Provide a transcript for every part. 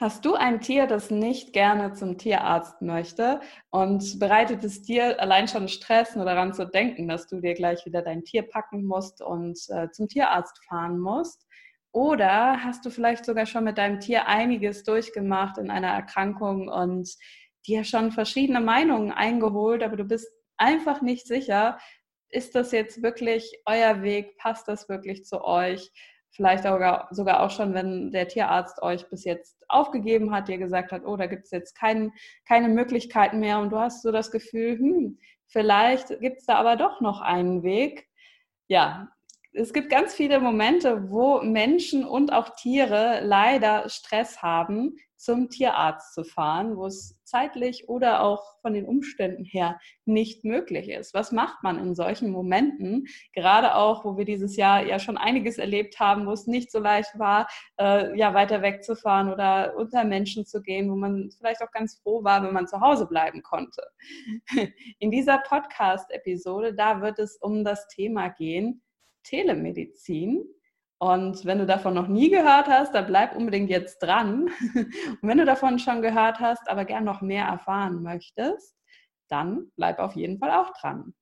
Hast du ein Tier, das nicht gerne zum Tierarzt möchte und bereitet es dir allein schon Stress, nur daran zu denken, dass du dir gleich wieder dein Tier packen musst und äh, zum Tierarzt fahren musst? Oder hast du vielleicht sogar schon mit deinem Tier einiges durchgemacht in einer Erkrankung und dir schon verschiedene Meinungen eingeholt, aber du bist einfach nicht sicher, ist das jetzt wirklich euer Weg? Passt das wirklich zu euch? Vielleicht sogar, sogar auch schon, wenn der Tierarzt euch bis jetzt aufgegeben hat, dir gesagt hat, oh, da gibt es jetzt kein, keine Möglichkeiten mehr und du hast so das Gefühl, hm, vielleicht gibt es da aber doch noch einen Weg. Ja, es gibt ganz viele Momente, wo Menschen und auch Tiere leider Stress haben, zum Tierarzt zu fahren, wo es zeitlich oder auch von den Umständen her nicht möglich ist. Was macht man in solchen Momenten? Gerade auch, wo wir dieses Jahr ja schon einiges erlebt haben, wo es nicht so leicht war, äh, ja weiter wegzufahren oder unter Menschen zu gehen, wo man vielleicht auch ganz froh war, wenn man zu Hause bleiben konnte. In dieser Podcast-Episode, da wird es um das Thema gehen, Telemedizin. Und wenn du davon noch nie gehört hast, dann bleib unbedingt jetzt dran. Und wenn du davon schon gehört hast, aber gern noch mehr erfahren möchtest, dann bleib auf jeden Fall auch dran.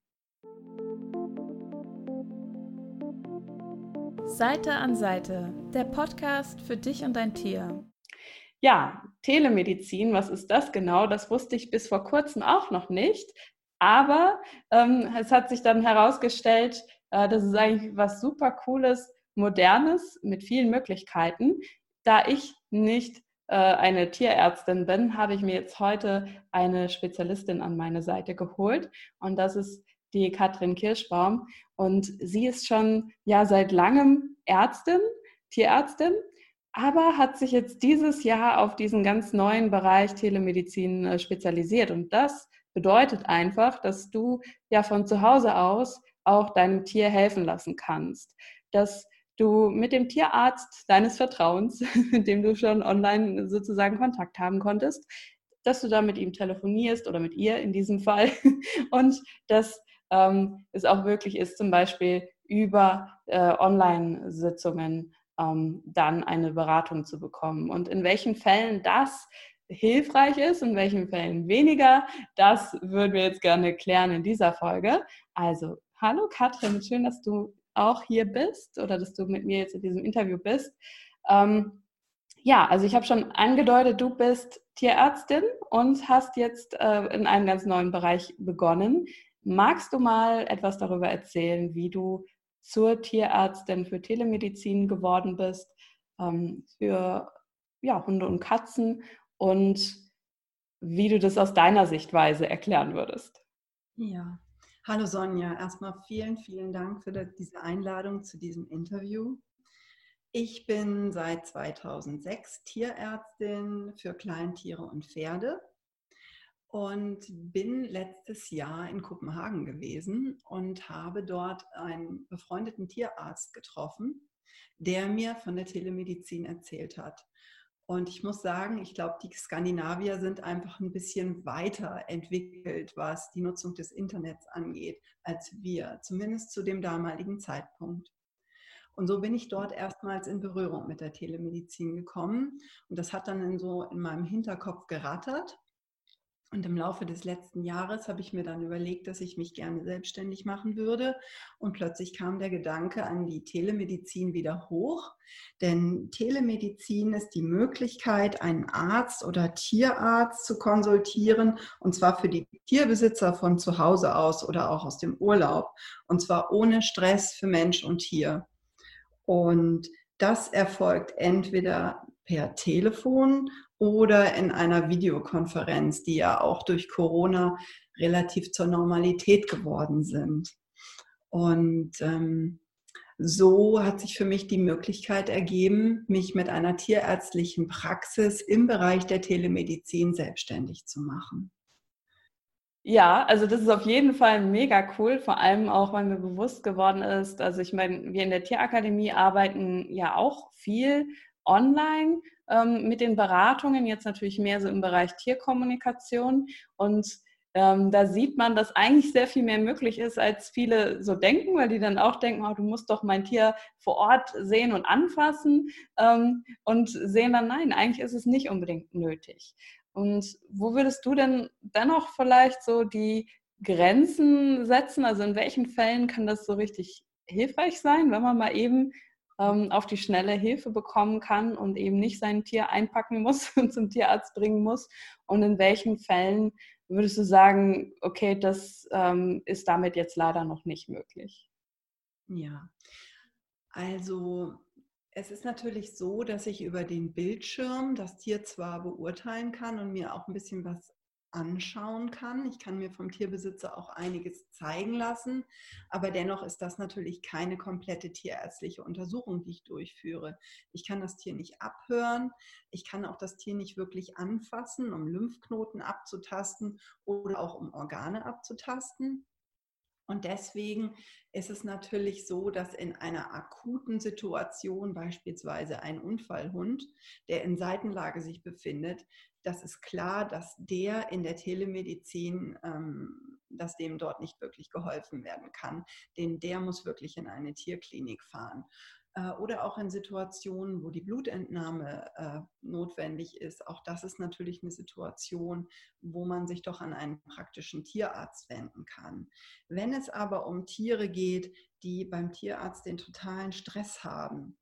Seite an Seite, der Podcast für dich und dein Tier. Ja, Telemedizin, was ist das genau? Das wusste ich bis vor kurzem auch noch nicht. Aber ähm, es hat sich dann herausgestellt, das ist eigentlich was super Cooles, Modernes mit vielen Möglichkeiten. Da ich nicht äh, eine Tierärztin bin, habe ich mir jetzt heute eine Spezialistin an meine Seite geholt. Und das ist die Katrin Kirschbaum. Und sie ist schon ja seit langem Ärztin, Tierärztin, aber hat sich jetzt dieses Jahr auf diesen ganz neuen Bereich Telemedizin äh, spezialisiert. Und das bedeutet einfach, dass du ja von zu Hause aus auch deinem Tier helfen lassen kannst. Dass du mit dem Tierarzt deines Vertrauens, mit dem du schon online sozusagen Kontakt haben konntest, dass du da mit ihm telefonierst oder mit ihr in diesem Fall und dass ähm, es auch möglich ist, zum Beispiel über äh, Online-Sitzungen ähm, dann eine Beratung zu bekommen. Und in welchen Fällen das hilfreich ist, in welchen Fällen weniger, das würden wir jetzt gerne klären in dieser Folge. Also Hallo Katrin, schön, dass du auch hier bist oder dass du mit mir jetzt in diesem Interview bist. Ähm, ja, also ich habe schon angedeutet, du bist Tierärztin und hast jetzt äh, in einem ganz neuen Bereich begonnen. Magst du mal etwas darüber erzählen, wie du zur Tierärztin für Telemedizin geworden bist, ähm, für ja, Hunde und Katzen und wie du das aus deiner Sichtweise erklären würdest? Ja, Hallo Sonja, erstmal vielen, vielen Dank für diese Einladung zu diesem Interview. Ich bin seit 2006 Tierärztin für Kleintiere und Pferde und bin letztes Jahr in Kopenhagen gewesen und habe dort einen befreundeten Tierarzt getroffen, der mir von der Telemedizin erzählt hat. Und ich muss sagen, ich glaube, die Skandinavier sind einfach ein bisschen weiter entwickelt, was die Nutzung des Internets angeht, als wir, zumindest zu dem damaligen Zeitpunkt. Und so bin ich dort erstmals in Berührung mit der Telemedizin gekommen. Und das hat dann in so in meinem Hinterkopf gerattert. Und im Laufe des letzten Jahres habe ich mir dann überlegt, dass ich mich gerne selbstständig machen würde. Und plötzlich kam der Gedanke an die Telemedizin wieder hoch. Denn Telemedizin ist die Möglichkeit, einen Arzt oder Tierarzt zu konsultieren. Und zwar für die Tierbesitzer von zu Hause aus oder auch aus dem Urlaub. Und zwar ohne Stress für Mensch und Tier. Und das erfolgt entweder per Telefon oder in einer Videokonferenz, die ja auch durch Corona relativ zur Normalität geworden sind. Und ähm, so hat sich für mich die Möglichkeit ergeben, mich mit einer tierärztlichen Praxis im Bereich der Telemedizin selbstständig zu machen. Ja, also das ist auf jeden Fall mega cool, vor allem auch, weil mir bewusst geworden ist, also ich meine, wir in der Tierakademie arbeiten ja auch viel online ähm, mit den Beratungen, jetzt natürlich mehr so im Bereich Tierkommunikation. Und ähm, da sieht man, dass eigentlich sehr viel mehr möglich ist, als viele so denken, weil die dann auch denken, oh, du musst doch mein Tier vor Ort sehen und anfassen ähm, und sehen dann, nein, eigentlich ist es nicht unbedingt nötig. Und wo würdest du denn dennoch vielleicht so die Grenzen setzen? Also in welchen Fällen kann das so richtig hilfreich sein, wenn man mal eben ähm, auf die schnelle Hilfe bekommen kann und eben nicht sein Tier einpacken muss und zum Tierarzt bringen muss? Und in welchen Fällen würdest du sagen, okay, das ähm, ist damit jetzt leider noch nicht möglich? Ja, also es ist natürlich so, dass ich über den Bildschirm das Tier zwar beurteilen kann und mir auch ein bisschen was anschauen kann. Ich kann mir vom Tierbesitzer auch einiges zeigen lassen, aber dennoch ist das natürlich keine komplette tierärztliche Untersuchung, die ich durchführe. Ich kann das Tier nicht abhören, ich kann auch das Tier nicht wirklich anfassen, um Lymphknoten abzutasten oder auch um Organe abzutasten. Und deswegen ist es natürlich so, dass in einer akuten Situation, beispielsweise ein Unfallhund, der in Seitenlage sich befindet, das ist klar, dass der in der Telemedizin, ähm, dass dem dort nicht wirklich geholfen werden kann. Denn der muss wirklich in eine Tierklinik fahren. Äh, oder auch in Situationen, wo die Blutentnahme äh, notwendig ist. Auch das ist natürlich eine Situation, wo man sich doch an einen praktischen Tierarzt wenden kann. Wenn es aber um Tiere geht, die beim Tierarzt den totalen Stress haben,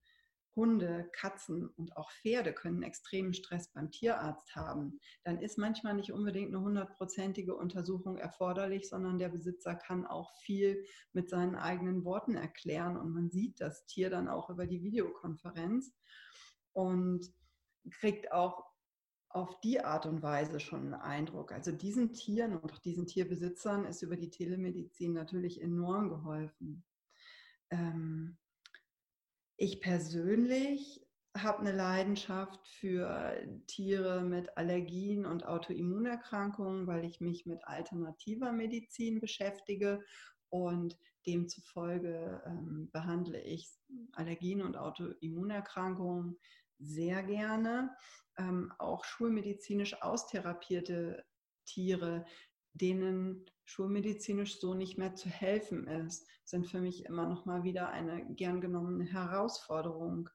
Hunde, Katzen und auch Pferde können extremen Stress beim Tierarzt haben, dann ist manchmal nicht unbedingt eine hundertprozentige Untersuchung erforderlich, sondern der Besitzer kann auch viel mit seinen eigenen Worten erklären und man sieht das Tier dann auch über die Videokonferenz und kriegt auch auf die Art und Weise schon einen Eindruck. Also diesen Tieren und auch diesen Tierbesitzern ist über die Telemedizin natürlich enorm geholfen. Ähm, ich persönlich habe eine Leidenschaft für Tiere mit Allergien und Autoimmunerkrankungen, weil ich mich mit alternativer Medizin beschäftige und demzufolge ähm, behandle ich Allergien und Autoimmunerkrankungen sehr gerne. Ähm, auch schulmedizinisch austherapierte Tiere, denen schulmedizinisch so nicht mehr zu helfen ist, sind für mich immer noch mal wieder eine gern genommene Herausforderung.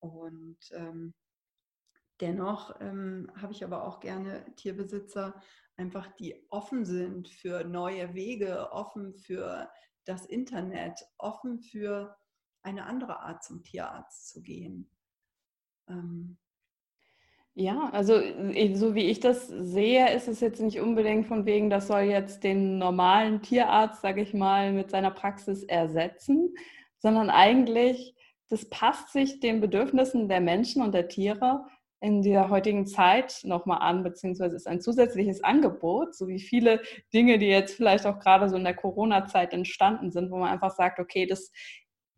Und ähm, dennoch ähm, habe ich aber auch gerne Tierbesitzer, einfach die offen sind für neue Wege, offen für das Internet, offen für eine andere Art zum Tierarzt zu gehen. Ähm, ja, also äh, so wie ich das sehe, ist es jetzt nicht unbedingt von wegen, das soll jetzt den normalen Tierarzt, sage ich mal, mit seiner Praxis ersetzen, sondern eigentlich, das passt sich den Bedürfnissen der Menschen und der Tiere in der heutigen Zeit nochmal an, beziehungsweise ist ein zusätzliches Angebot, so wie viele Dinge, die jetzt vielleicht auch gerade so in der Corona-Zeit entstanden sind, wo man einfach sagt, okay, das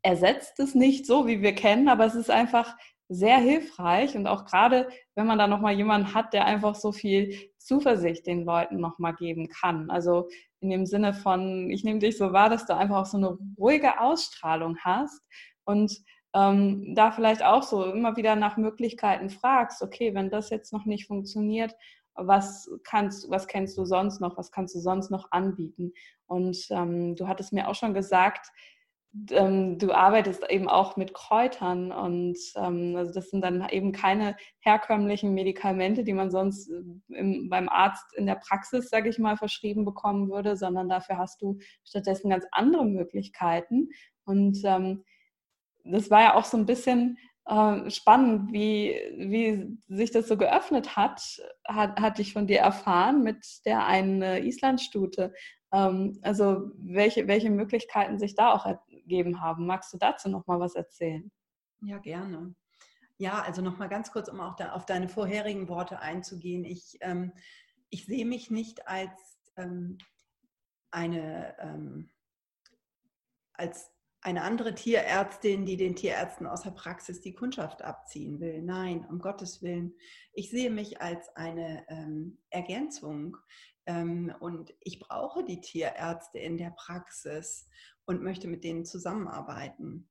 ersetzt es nicht so, wie wir kennen, aber es ist einfach sehr hilfreich und auch gerade, wenn man da nochmal jemanden hat, der einfach so viel Zuversicht den Leuten nochmal geben kann. Also in dem Sinne von, ich nehme dich so wahr, dass du einfach auch so eine ruhige Ausstrahlung hast und ähm, da vielleicht auch so immer wieder nach Möglichkeiten fragst, okay, wenn das jetzt noch nicht funktioniert, was kannst, was kennst du sonst noch, was kannst du sonst noch anbieten? Und ähm, du hattest mir auch schon gesagt, ähm, du arbeitest eben auch mit Kräutern und ähm, also das sind dann eben keine herkömmlichen Medikamente, die man sonst äh, im, beim Arzt in der Praxis, sage ich mal, verschrieben bekommen würde, sondern dafür hast du stattdessen ganz andere Möglichkeiten. Und ähm, das war ja auch so ein bisschen äh, spannend, wie, wie sich das so geöffnet hat, hat, hatte ich von dir erfahren mit der einen Islandstute. Ähm, also welche, welche Möglichkeiten sich da auch gegeben haben. Magst du dazu noch mal was erzählen? Ja, gerne. Ja, also noch mal ganz kurz, um auch da auf deine vorherigen Worte einzugehen. Ich, ähm, ich sehe mich nicht als ähm, eine ähm, als eine andere Tierärztin, die den Tierärzten aus der Praxis die Kundschaft abziehen will. Nein, um Gottes Willen. Ich sehe mich als eine ähm, Ergänzung ähm, und ich brauche die Tierärzte in der Praxis und möchte mit denen zusammenarbeiten.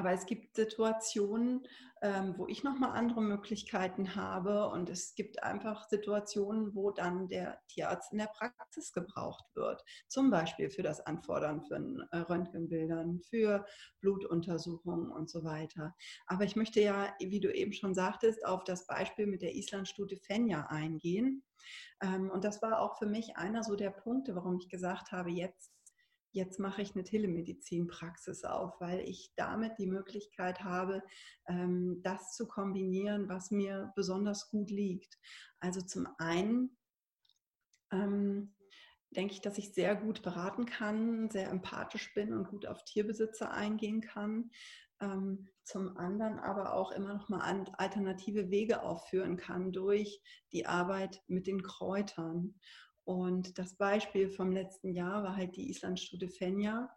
Aber es gibt Situationen, ähm, wo ich nochmal andere Möglichkeiten habe und es gibt einfach Situationen, wo dann der Tierarzt in der Praxis gebraucht wird. Zum Beispiel für das Anfordern von äh, Röntgenbildern, für Blutuntersuchungen und so weiter. Aber ich möchte ja, wie du eben schon sagtest, auf das Beispiel mit der Islandstute Fenja eingehen. Ähm, und das war auch für mich einer so der Punkte, warum ich gesagt habe, jetzt jetzt mache ich eine Telemedizinpraxis auf, weil ich damit die Möglichkeit habe, ähm, das zu kombinieren, was mir besonders gut liegt. Also zum einen ähm, denke ich, dass ich sehr gut beraten kann, sehr empathisch bin und gut auf Tierbesitzer eingehen kann. Ähm, zum anderen aber auch immer noch mal alternative Wege aufführen kann durch die Arbeit mit den Kräutern. Und das Beispiel vom letzten Jahr war halt die Islandstute Fenja.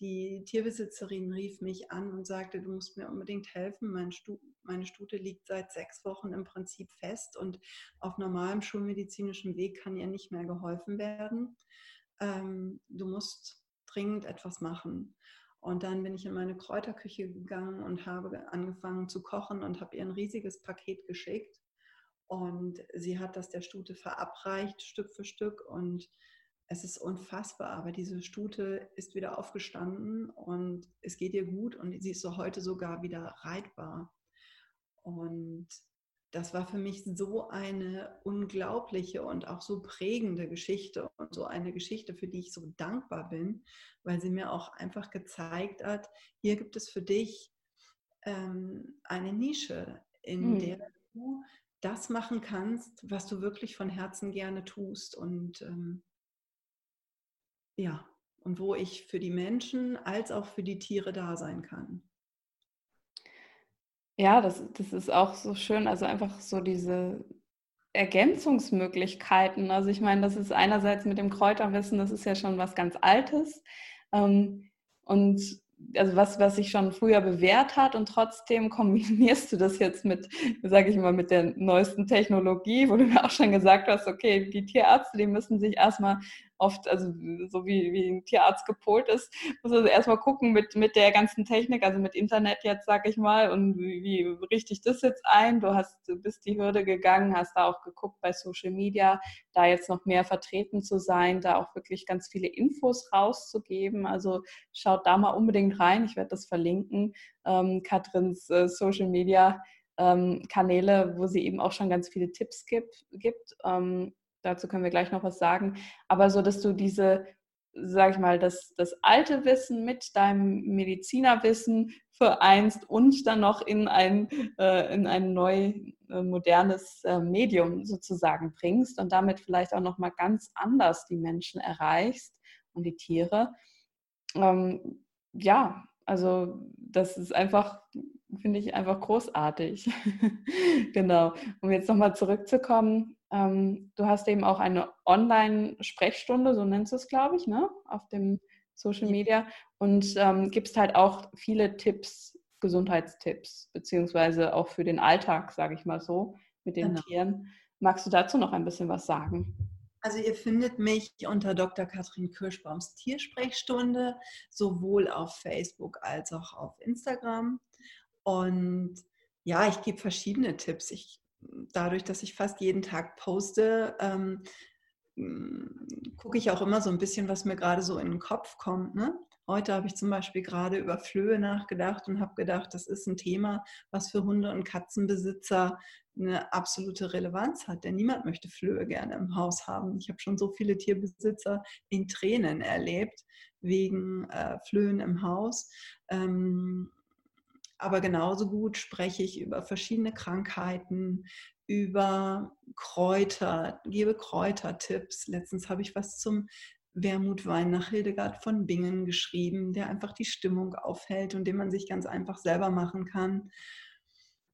Die Tierbesitzerin rief mich an und sagte, du musst mir unbedingt helfen. Meine, Stu meine Stute liegt seit sechs Wochen im Prinzip fest und auf normalem schulmedizinischem Weg kann ihr nicht mehr geholfen werden. Ähm, du musst dringend etwas machen. Und dann bin ich in meine Kräuterküche gegangen und habe angefangen zu kochen und habe ihr ein riesiges Paket geschickt und sie hat das der Stute verabreicht, Stück für Stück. Und es ist unfassbar. Aber diese Stute ist wieder aufgestanden und es geht ihr gut und sie ist so heute sogar wieder reitbar. Und das war für mich so eine unglaubliche und auch so prägende Geschichte und so eine Geschichte, für die ich so dankbar bin, weil sie mir auch einfach gezeigt hat, hier gibt es für dich ähm, eine Nische, in hm. der du das machen kannst, was du wirklich von Herzen gerne tust. Und ähm, ja, und wo ich für die Menschen als auch für die Tiere da sein kann. Ja, das, das ist auch so schön. Also einfach so diese Ergänzungsmöglichkeiten. Also ich meine, das ist einerseits mit dem Kräuterwissen, das ist ja schon was ganz Altes. Ähm, und also was, was sich schon früher bewährt hat und trotzdem kombinierst du das jetzt mit, sage ich mal, mit der neuesten Technologie, wo du mir auch schon gesagt hast, okay, die Tierärzte, die müssen sich erstmal oft, also so wie, wie ein Tierarzt gepolt ist, muss also erstmal gucken mit, mit der ganzen Technik, also mit Internet jetzt, sag ich mal, und wie, wie richte ich das jetzt ein? Du hast, du bist die Hürde gegangen, hast da auch geguckt bei Social Media, da jetzt noch mehr vertreten zu sein, da auch wirklich ganz viele Infos rauszugeben. Also schaut da mal unbedingt rein, ich werde das verlinken. Ähm, Katrins äh, Social Media ähm, Kanäle, wo sie eben auch schon ganz viele Tipps gibt. gibt. Dazu können wir gleich noch was sagen, aber so, dass du diese, sag ich mal, das, das alte Wissen mit deinem Medizinerwissen vereinst und dann noch in ein, äh, in ein neu äh, modernes äh, Medium sozusagen bringst und damit vielleicht auch nochmal ganz anders die Menschen erreichst und die Tiere. Ähm, ja, also das ist einfach, finde ich einfach großartig. genau. Um jetzt nochmal zurückzukommen, ähm, du hast eben auch eine Online-Sprechstunde, so nennst du es, glaube ich, ne? auf dem Social Media und ähm, gibst halt auch viele Tipps, Gesundheitstipps, beziehungsweise auch für den Alltag, sage ich mal so, mit den genau. Tieren. Magst du dazu noch ein bisschen was sagen? Also ihr findet mich unter Dr. Katrin Kirschbaums Tiersprechstunde, sowohl auf Facebook als auch auf Instagram. Und ja, ich gebe verschiedene Tipps. Ich dadurch, dass ich fast jeden Tag poste, ähm, mm, gucke ich auch immer so ein bisschen, was mir gerade so in den Kopf kommt. Ne? Heute habe ich zum Beispiel gerade über Flöhe nachgedacht und habe gedacht, das ist ein Thema, was für Hunde- und Katzenbesitzer eine absolute Relevanz hat, denn niemand möchte Flöhe gerne im Haus haben. Ich habe schon so viele Tierbesitzer in Tränen erlebt wegen äh, Flöhen im Haus. Ähm, aber genauso gut spreche ich über verschiedene Krankheiten, über Kräuter, gebe Kräutertipps. Letztens habe ich was zum Wermutwein nach Hildegard von Bingen geschrieben, der einfach die Stimmung aufhält und den man sich ganz einfach selber machen kann.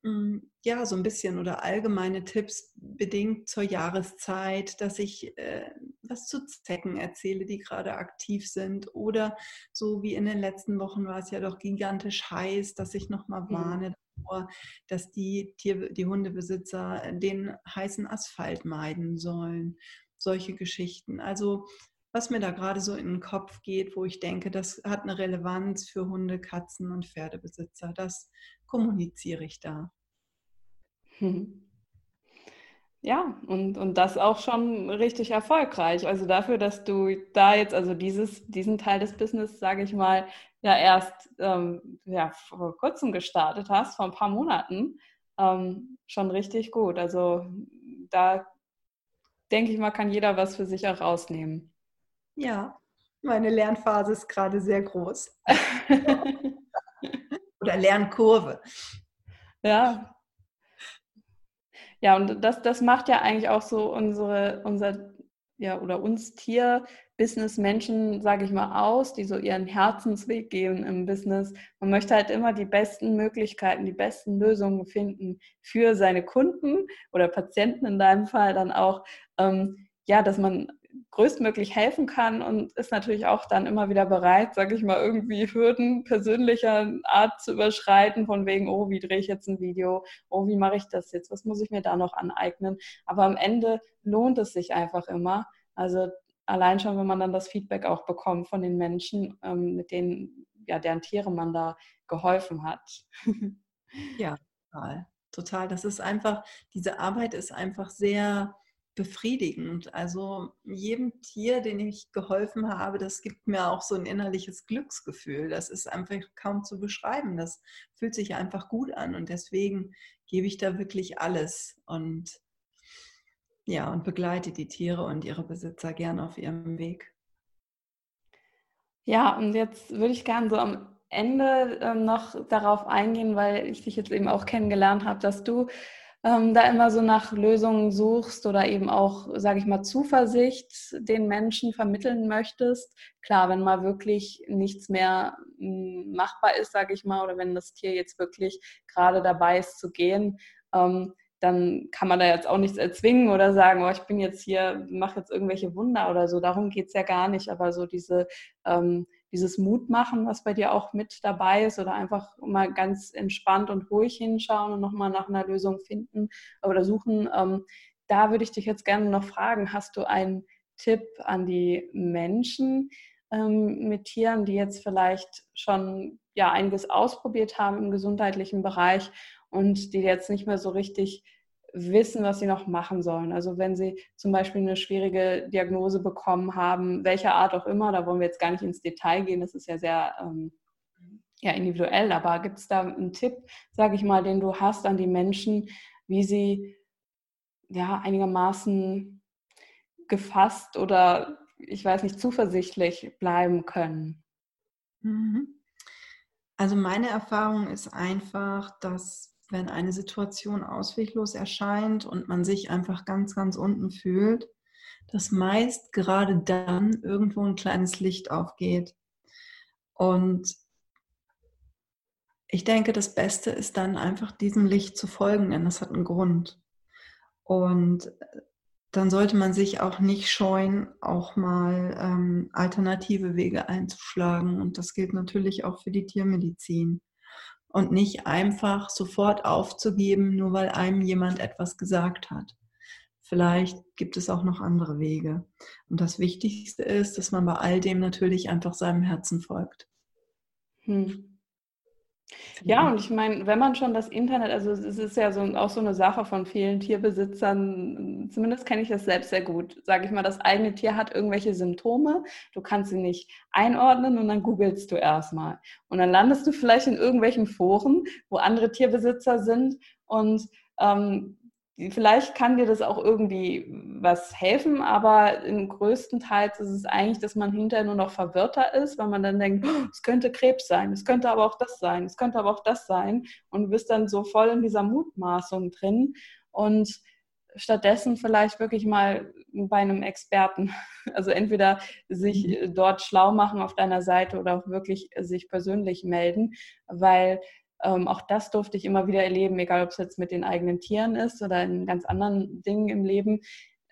Mm, ja, so ein bisschen oder allgemeine Tipps bedingt zur Jahreszeit, dass ich äh, was zu Zecken erzähle, die gerade aktiv sind. Oder so wie in den letzten Wochen war es ja doch gigantisch heiß, dass ich nochmal mhm. warne davor, dass die, Tier, die Hundebesitzer den heißen Asphalt meiden sollen. Solche Geschichten. Also was mir da gerade so in den Kopf geht, wo ich denke, das hat eine Relevanz für Hunde, Katzen und Pferdebesitzer. Das kommuniziere ich da. Ja, und, und das auch schon richtig erfolgreich. Also dafür, dass du da jetzt, also dieses, diesen Teil des Business, sage ich mal, ja erst ähm, ja, vor kurzem gestartet hast, vor ein paar Monaten, ähm, schon richtig gut. Also da denke ich mal, kann jeder was für sich auch rausnehmen. Ja, meine Lernphase ist gerade sehr groß. Oder Lernkurve. Ja, ja, und das, das macht ja eigentlich auch so unsere, unser, ja, oder uns Tier-Business-Menschen, sage ich mal, aus, die so ihren Herzensweg gehen im Business. Man möchte halt immer die besten Möglichkeiten, die besten Lösungen finden für seine Kunden oder Patienten in deinem Fall dann auch, ähm, ja, dass man größtmöglich helfen kann und ist natürlich auch dann immer wieder bereit, sage ich mal, irgendwie Hürden persönlicher Art zu überschreiten, von wegen, oh, wie drehe ich jetzt ein Video, oh, wie mache ich das jetzt, was muss ich mir da noch aneignen. Aber am Ende lohnt es sich einfach immer. Also allein schon, wenn man dann das Feedback auch bekommt von den Menschen, ähm, mit denen, ja, deren Tiere man da geholfen hat. ja, total. Total. Das ist einfach, diese Arbeit ist einfach sehr befriedigend. Also jedem Tier, dem ich geholfen habe, das gibt mir auch so ein innerliches Glücksgefühl. Das ist einfach kaum zu beschreiben. Das fühlt sich einfach gut an und deswegen gebe ich da wirklich alles und ja, und begleite die Tiere und ihre Besitzer gern auf ihrem Weg. Ja, und jetzt würde ich gerne so am Ende äh, noch darauf eingehen, weil ich dich jetzt eben auch kennengelernt habe, dass du ähm, da immer so nach Lösungen suchst oder eben auch, sage ich mal, Zuversicht den Menschen vermitteln möchtest. Klar, wenn mal wirklich nichts mehr hm, machbar ist, sage ich mal, oder wenn das Tier jetzt wirklich gerade dabei ist zu gehen, ähm, dann kann man da jetzt auch nichts erzwingen oder sagen, oh, ich bin jetzt hier, mache jetzt irgendwelche Wunder oder so. Darum geht es ja gar nicht. Aber so diese ähm, dieses Mutmachen, was bei dir auch mit dabei ist, oder einfach mal ganz entspannt und ruhig hinschauen und nochmal nach einer Lösung finden oder suchen. Ähm, da würde ich dich jetzt gerne noch fragen, hast du einen Tipp an die Menschen ähm, mit Tieren, die jetzt vielleicht schon ja einiges ausprobiert haben im gesundheitlichen Bereich und die jetzt nicht mehr so richtig wissen, was sie noch machen sollen. Also wenn sie zum Beispiel eine schwierige Diagnose bekommen haben, welcher Art auch immer, da wollen wir jetzt gar nicht ins Detail gehen, das ist ja sehr ähm, ja, individuell, aber gibt es da einen Tipp, sage ich mal, den du hast an die Menschen, wie sie ja einigermaßen gefasst oder ich weiß nicht, zuversichtlich bleiben können? Mhm. Also meine Erfahrung ist einfach, dass wenn eine Situation ausweglos erscheint und man sich einfach ganz, ganz unten fühlt, dass meist gerade dann irgendwo ein kleines Licht aufgeht. Und ich denke, das Beste ist dann einfach diesem Licht zu folgen, denn das hat einen Grund. Und dann sollte man sich auch nicht scheuen, auch mal ähm, alternative Wege einzuschlagen. Und das gilt natürlich auch für die Tiermedizin und nicht einfach sofort aufzugeben, nur weil einem jemand etwas gesagt hat. Vielleicht gibt es auch noch andere Wege. Und das Wichtigste ist, dass man bei all dem natürlich einfach seinem Herzen folgt. Hm. Ja, und ich meine, wenn man schon das Internet, also es ist ja so, auch so eine Sache von vielen Tierbesitzern, zumindest kenne ich das selbst sehr gut, sage ich mal, das eigene Tier hat irgendwelche Symptome, du kannst sie nicht einordnen und dann googelst du erstmal. Und dann landest du vielleicht in irgendwelchen Foren, wo andere Tierbesitzer sind und ähm, Vielleicht kann dir das auch irgendwie was helfen, aber im größten Teil ist es eigentlich, dass man hinterher nur noch verwirrter ist, weil man dann denkt, oh, es könnte Krebs sein, es könnte aber auch das sein, es könnte aber auch das sein und du bist dann so voll in dieser Mutmaßung drin und stattdessen vielleicht wirklich mal bei einem Experten, also entweder sich mhm. dort schlau machen auf deiner Seite oder auch wirklich sich persönlich melden, weil ähm, auch das durfte ich immer wieder erleben, egal ob es jetzt mit den eigenen Tieren ist oder in ganz anderen Dingen im Leben.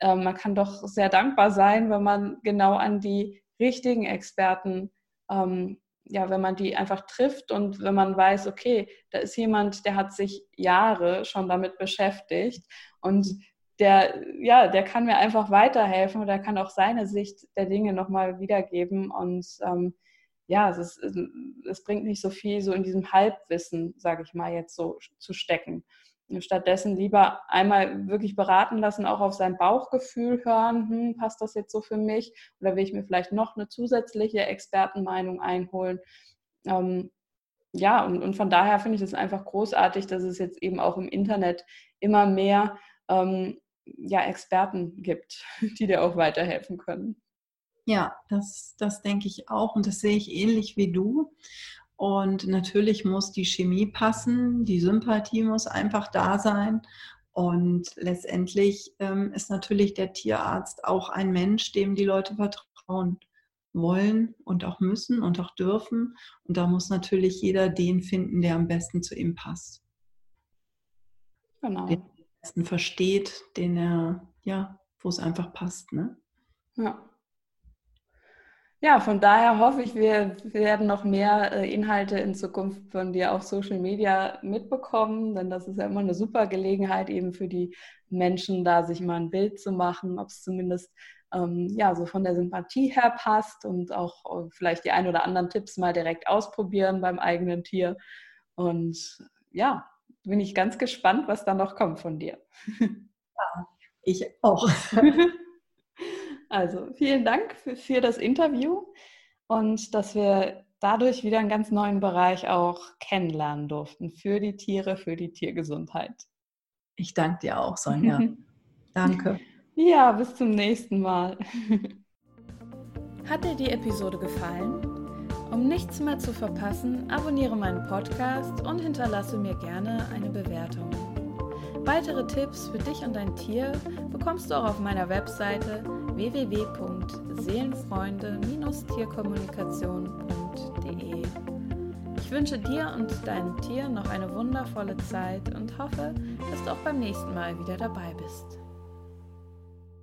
Ähm, man kann doch sehr dankbar sein, wenn man genau an die richtigen Experten, ähm, ja, wenn man die einfach trifft und wenn man weiß, okay, da ist jemand, der hat sich Jahre schon damit beschäftigt und der, ja, der kann mir einfach weiterhelfen und der kann auch seine Sicht der Dinge nochmal wiedergeben. Und ähm, ja, es, ist, es bringt nicht so viel, so in diesem Halbwissen, sage ich mal, jetzt so zu stecken. Stattdessen lieber einmal wirklich beraten lassen, auch auf sein Bauchgefühl hören, hm, passt das jetzt so für mich? Oder will ich mir vielleicht noch eine zusätzliche Expertenmeinung einholen? Ähm, ja, und, und von daher finde ich es einfach großartig, dass es jetzt eben auch im Internet immer mehr ähm, ja, Experten gibt, die dir auch weiterhelfen können. Ja, das, das denke ich auch und das sehe ich ähnlich wie du. Und natürlich muss die Chemie passen, die Sympathie muss einfach da sein. Und letztendlich ähm, ist natürlich der Tierarzt auch ein Mensch, dem die Leute vertrauen wollen und auch müssen und auch dürfen. Und da muss natürlich jeder den finden, der am besten zu ihm passt. Genau. Den er am besten versteht, den er, ja, wo es einfach passt. Ne? Ja. Ja, von daher hoffe ich, wir werden noch mehr äh, Inhalte in Zukunft von dir auf Social Media mitbekommen, denn das ist ja immer eine super Gelegenheit eben für die Menschen, da sich mal ein Bild zu machen, ob es zumindest ähm, ja so von der Sympathie her passt und auch äh, vielleicht die ein oder anderen Tipps mal direkt ausprobieren beim eigenen Tier. Und ja, bin ich ganz gespannt, was da noch kommt von dir. Ja, ich auch. Also vielen Dank für, für das Interview und dass wir dadurch wieder einen ganz neuen Bereich auch kennenlernen durften für die Tiere, für die Tiergesundheit. Ich danke dir auch, Sonja. danke. Ja, bis zum nächsten Mal. Hat dir die Episode gefallen? Um nichts mehr zu verpassen, abonniere meinen Podcast und hinterlasse mir gerne eine Bewertung. Weitere Tipps für dich und dein Tier bekommst du auch auf meiner Webseite www.seelenfreunde-tierkommunikation.de. Ich wünsche dir und deinem Tier noch eine wundervolle Zeit und hoffe, dass du auch beim nächsten Mal wieder dabei bist.